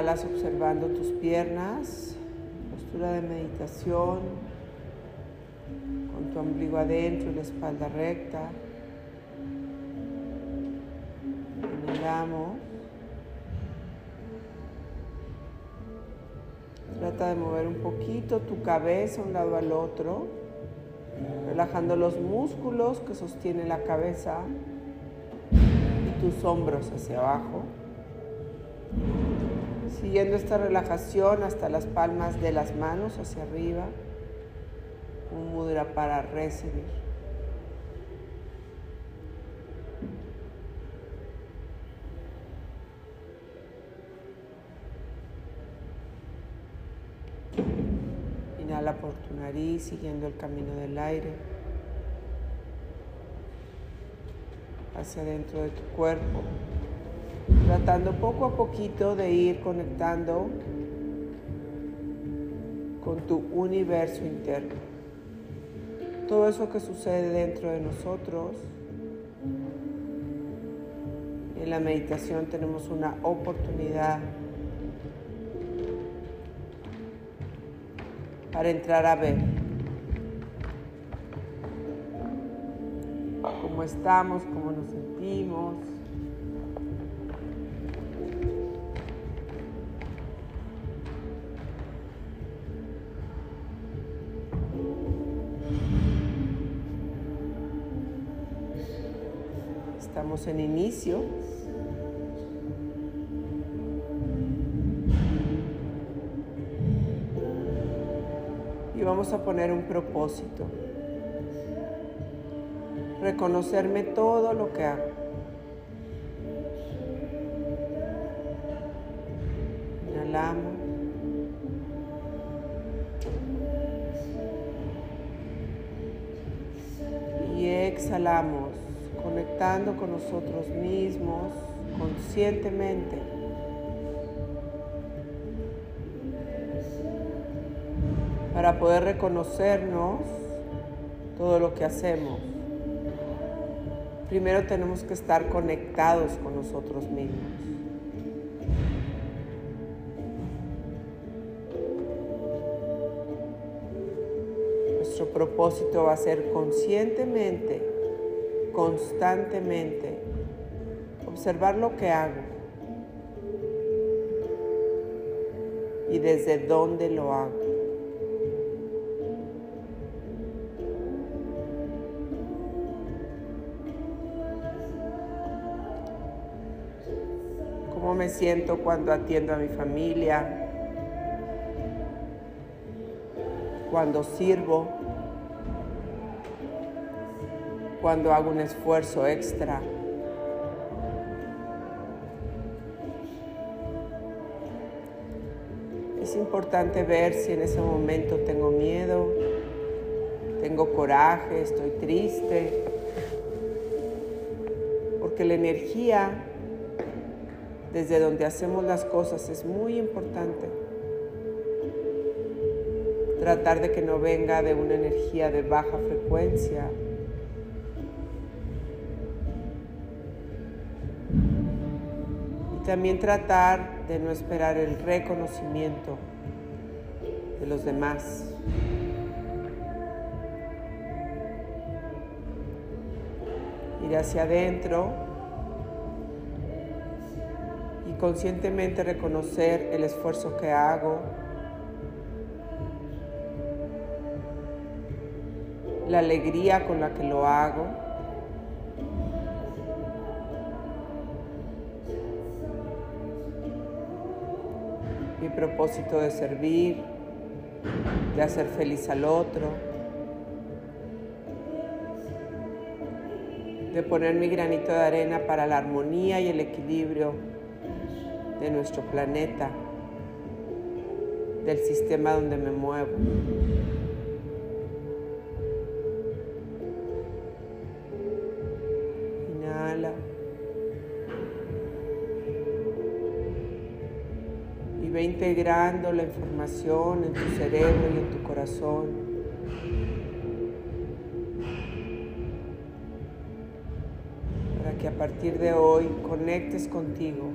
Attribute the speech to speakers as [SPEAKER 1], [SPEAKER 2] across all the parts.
[SPEAKER 1] Exhalas observando tus piernas, postura de meditación, con tu ombligo adentro y la espalda recta. Inhalamos. Trata de mover un poquito tu cabeza un lado al otro, relajando los músculos que sostienen la cabeza y tus hombros hacia abajo. Siguiendo esta relajación hasta las palmas de las manos hacia arriba, un mudra para recibir. Inhala por tu nariz, siguiendo el camino del aire. Hacia dentro de tu cuerpo, tratando poco a poquito de ir conectando con tu universo interno. Todo eso que sucede dentro de nosotros, en la meditación tenemos una oportunidad para entrar a ver cómo estamos, cómo nos sentimos. En inicio. Y vamos a poner un propósito. Reconocerme todo lo que hago. Inhalamos. Y exhalamos, conectando con nosotros mismos conscientemente. para poder reconocernos todo lo que hacemos. Primero tenemos que estar conectados con nosotros mismos. Nuestro propósito va a ser conscientemente, constantemente, observar lo que hago y desde dónde lo hago. cómo me siento cuando atiendo a mi familia, cuando sirvo, cuando hago un esfuerzo extra. Es importante ver si en ese momento tengo miedo, tengo coraje, estoy triste, porque la energía desde donde hacemos las cosas es muy importante. Tratar de que no venga de una energía de baja frecuencia. También tratar de no esperar el reconocimiento de los demás. Ir hacia adentro conscientemente reconocer el esfuerzo que hago, la alegría con la que lo hago. Propósito de servir, de hacer feliz al otro, de poner mi granito de arena para la armonía y el equilibrio de nuestro planeta, del sistema donde me muevo. Inhala. Ve integrando la información en tu cerebro y en tu corazón. Para que a partir de hoy conectes contigo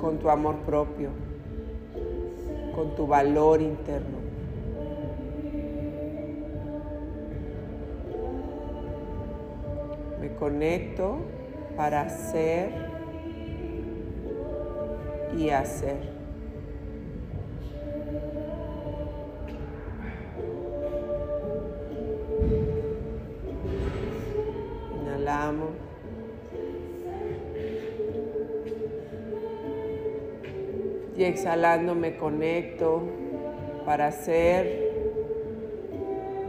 [SPEAKER 1] con tu amor propio, con tu valor interno. Me conecto para ser y hacer. Inhalamos. Y exhalando me conecto para hacer,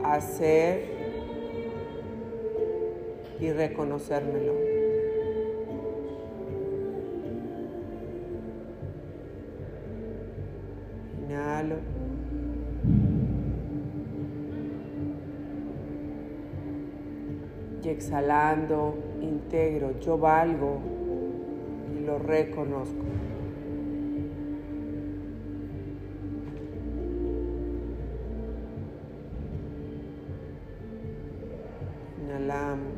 [SPEAKER 1] hacer y reconocérmelo. Exhalando, integro, yo valgo y lo reconozco. Inhalamos.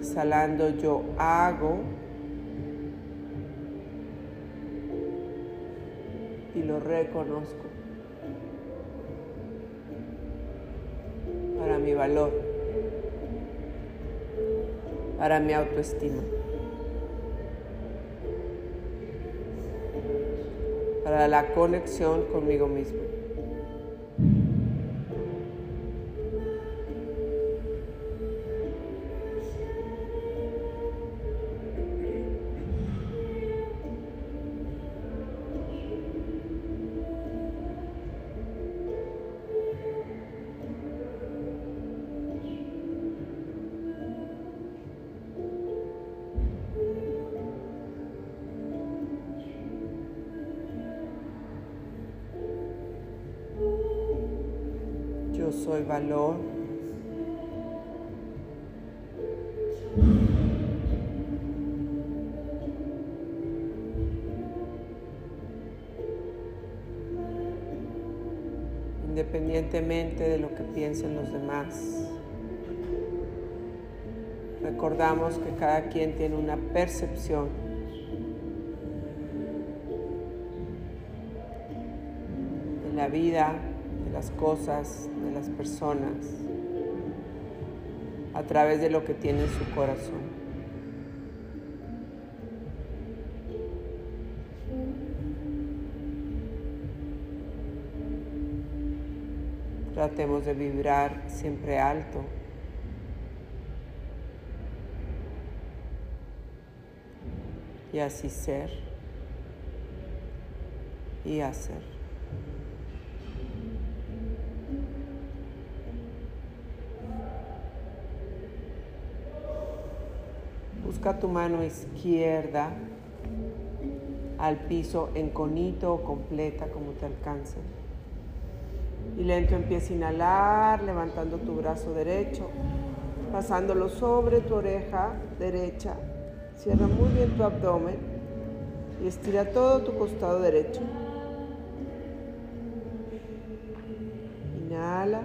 [SPEAKER 1] Exhalando yo hago y lo reconozco. Para mi valor, para mi autoestima, para la conexión conmigo mismo. Valor. Independientemente de lo que piensen los demás. Recordamos que cada quien tiene una percepción de la vida, las cosas, de las personas, a través de lo que tiene en su corazón. Tratemos de vibrar siempre alto. Y así ser y hacer. Busca tu mano izquierda al piso en conito o completa como te alcance. Y lento empieza a inhalar, levantando tu brazo derecho, pasándolo sobre tu oreja derecha. Cierra muy bien tu abdomen y estira todo tu costado derecho. Inhala.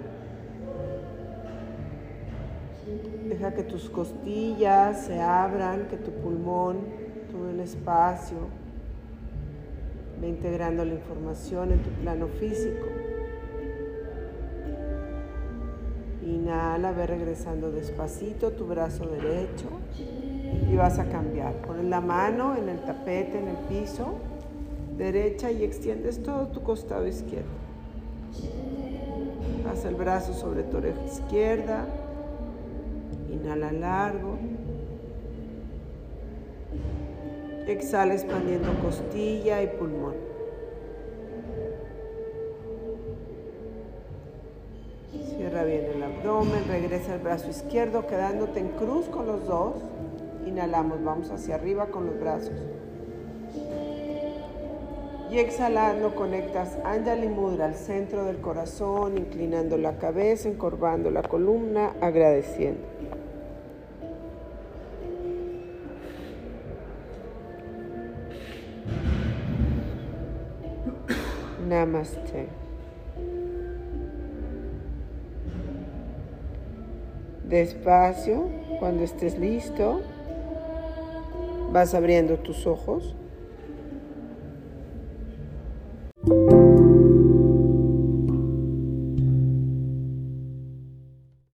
[SPEAKER 1] Deja que tus costillas se abran, que tu pulmón tome un espacio. Ve integrando la información en tu plano físico. Inhala, ve regresando despacito tu brazo derecho y vas a cambiar. Pones la mano en el tapete, en el piso derecha y extiendes todo tu costado izquierdo. Pasa el brazo sobre tu oreja izquierda. Largo. Exhala expandiendo costilla y pulmón. Cierra bien el abdomen, regresa el brazo izquierdo quedándote en cruz con los dos. Inhalamos, vamos hacia arriba con los brazos. Y exhalando conectas Anjali Mudra al centro del corazón, inclinando la cabeza, encorvando la columna, agradeciendo. Despacio, cuando estés listo, vas abriendo tus ojos.